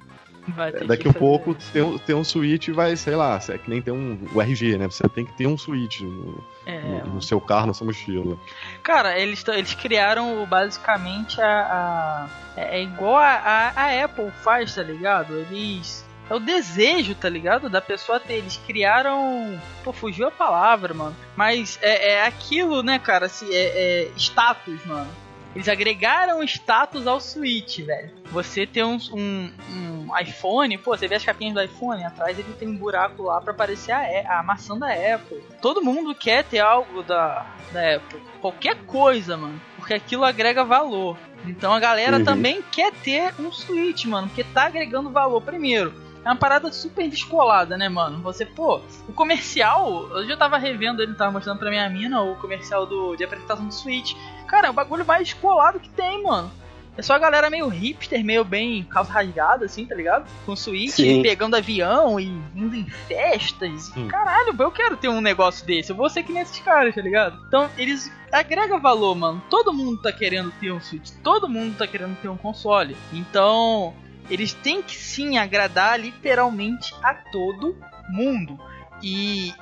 daqui a pouco isso. ter, um- um Switch vai, sei lá, é que nem ter um o RG, né? Você tem que ter um Switch no, É, no- no seu carro, na sua mochila. Cara, eles, eles criaram basicamente a. a- é é igual a, a, a Apple faz, tá ligado? Eles. É o desejo, tá ligado? Da pessoa ter. Eles criaram. Pô, fugiu a palavra, mano. Mas é, é aquilo, né, cara? Assim, é, é status, mano. Eles agregaram status ao Switch, velho. Você tem um, um, um iPhone, pô, você vê as capinhas do iPhone, atrás ele tem um buraco lá pra aparecer a, a maçã da Apple. Todo mundo quer ter algo da, da Apple. Qualquer coisa, mano. Porque aquilo agrega valor. Então a galera Uhum. também quer ter um Switch, mano. Porque tá agregando valor primeiro. É uma parada super descolada, né, mano? Você, pô, o comercial, eu tava revendo ele, tava mostrando pra minha mina o comercial do, de apresentação do Switch. Cara, é o bagulho mais descolado que tem, mano. É só a galera meio hipster, meio bem calça rasgada, assim, tá ligado? Com Switch, Sim. pegando avião e indo em festas. Caralho, eu quero ter um negócio desse. Eu vou ser que nem esses caras, tá ligado? Então, eles agregam valor, mano. Todo mundo tá querendo ter um Switch. Todo mundo tá querendo ter um console. Então, eles têm que sim agradar literalmente a todo mundo. E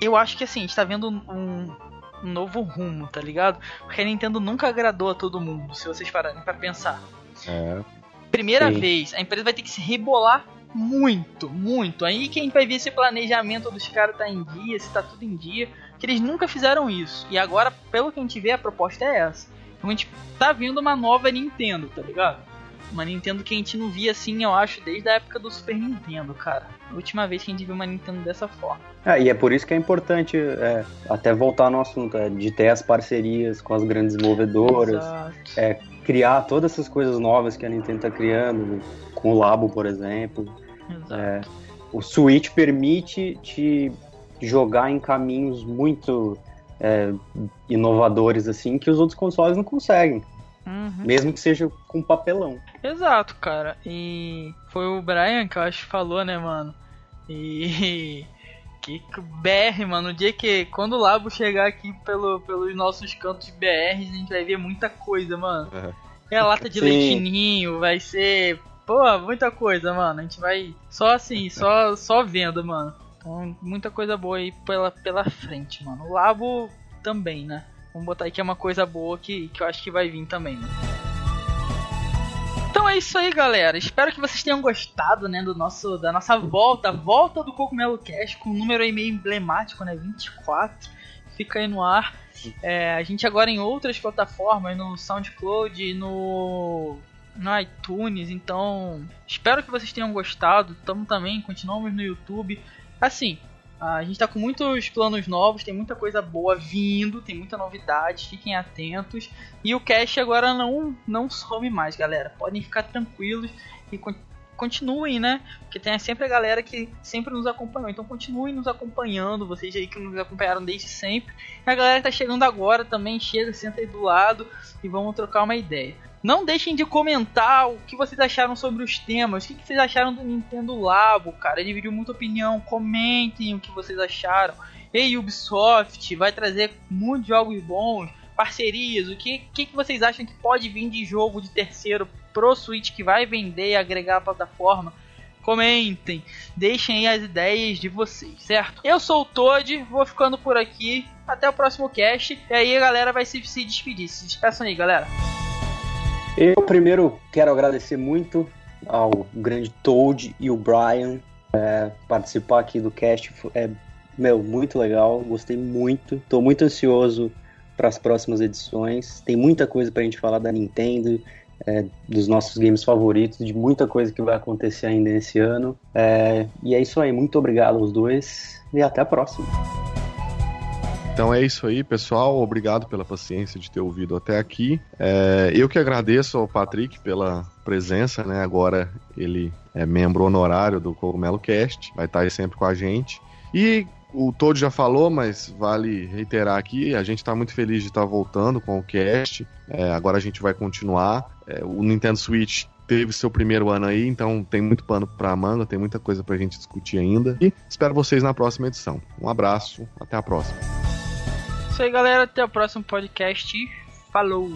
eu acho que assim, a gente tá vendo um, um novo rumo, tá ligado? Porque a Nintendo nunca agradou a todo mundo, se vocês pararem pra pensar. É. Primeira Sim. vez, a empresa vai ter que se rebolar muito, muito. Aí que a gente vai ver se o planejamento dos caras tá em dia, se tá tudo em dia. Que eles nunca fizeram isso. E agora, pelo que a gente vê, a proposta é essa. Então a gente tá vendo uma nova Nintendo, tá ligado? Uma Nintendo que a gente não via assim, eu acho, desde a época do Super Nintendo, cara. A última vez que a gente viu uma Nintendo dessa forma. É, e é por isso que é importante, é, até voltar no assunto, é, de ter as parcerias com as grandes desenvolvedoras, é, criar todas essas coisas novas que a Nintendo tá criando, com o Labo, por exemplo. exato. É, o Switch permite te jogar em caminhos muito é, inovadores, assim, que os outros consoles não conseguem, Uhum. mesmo que seja com papelão. Exato, cara. E foi o Brian que eu acho que falou, né, mano? E. Que BR, mano. O dia que. Quando o Labo chegar aqui pelo, pelos nossos cantos BR, a gente vai ver muita coisa, mano. É a lata de Sim. leitinho, vai ser. Pô, muita coisa, mano. A gente vai. Só assim, só, só vendo, mano. Então, muita coisa boa aí pela, pela frente, mano. O Labo também, né? Vamos botar aí que é uma coisa boa que, que eu acho que vai vir também, né? É isso aí, galera. Espero que vocês tenham gostado, né, do nosso, da nossa volta, volta do Cogumelo Cash com um número aí meio emblemático, né, 24. fica aí no ar. É, a gente agora em outras plataformas, no SoundCloud, no, no iTunes, então espero que vocês tenham gostado. Estamos também, continuamos no YouTube. Assim, a gente está com muitos planos novos, tem muita coisa boa vindo, tem muita novidade, fiquem atentos. E o cast agora não, não some mais, galera. Podem ficar tranquilos e continuem, né? Porque tem sempre a galera que sempre nos acompanhou. Então continuem nos acompanhando, vocês aí que nos acompanharam desde sempre. E a galera que tá chegando agora também, chega, senta aí do lado e vamos trocar uma ideia. Não deixem de comentar o que vocês acharam sobre os temas. O que vocês acharam do Nintendo Labo, cara? Dividiu muita opinião. Comentem o que vocês acharam. Ei, Ubisoft, vai trazer muitos jogos bons, parcerias. O que, que, que vocês acham que pode vir de jogo de terceiro pro Switch que vai vender e agregar a plataforma? Comentem, deixem aí as ideias de vocês, certo? Eu sou o Toad, vou ficando por aqui. Até o próximo cast. E aí a galera vai se, se despedir. Se despeçam aí, galera. Eu primeiro quero agradecer muito ao grande Toad e o Brian é, participar aqui do cast. É, meu, muito legal, gostei muito. Estou muito ansioso para as próximas edições. Tem muita coisa para a gente falar da Nintendo, é, dos nossos games favoritos, de muita coisa que vai acontecer ainda esse ano. É, e é isso aí, muito obrigado aos dois e até a próxima. Então é isso aí, pessoal. Obrigado pela paciência de ter ouvido até aqui. É, eu que agradeço ao Patrick pela presença, né? Agora ele é membro honorário do Cogumelo Cast, vai estar aí sempre com a gente. E o Todo já falou, mas vale reiterar aqui: a gente está muito feliz de estar voltando com o cast. É, agora a gente vai continuar. É, o Nintendo Switch teve seu primeiro ano aí, então tem muito pano para manga, tem muita coisa para a gente discutir ainda. E espero vocês na próxima edição. Um abraço, até a próxima isso aí, galera. Até o próximo podcast. Falou!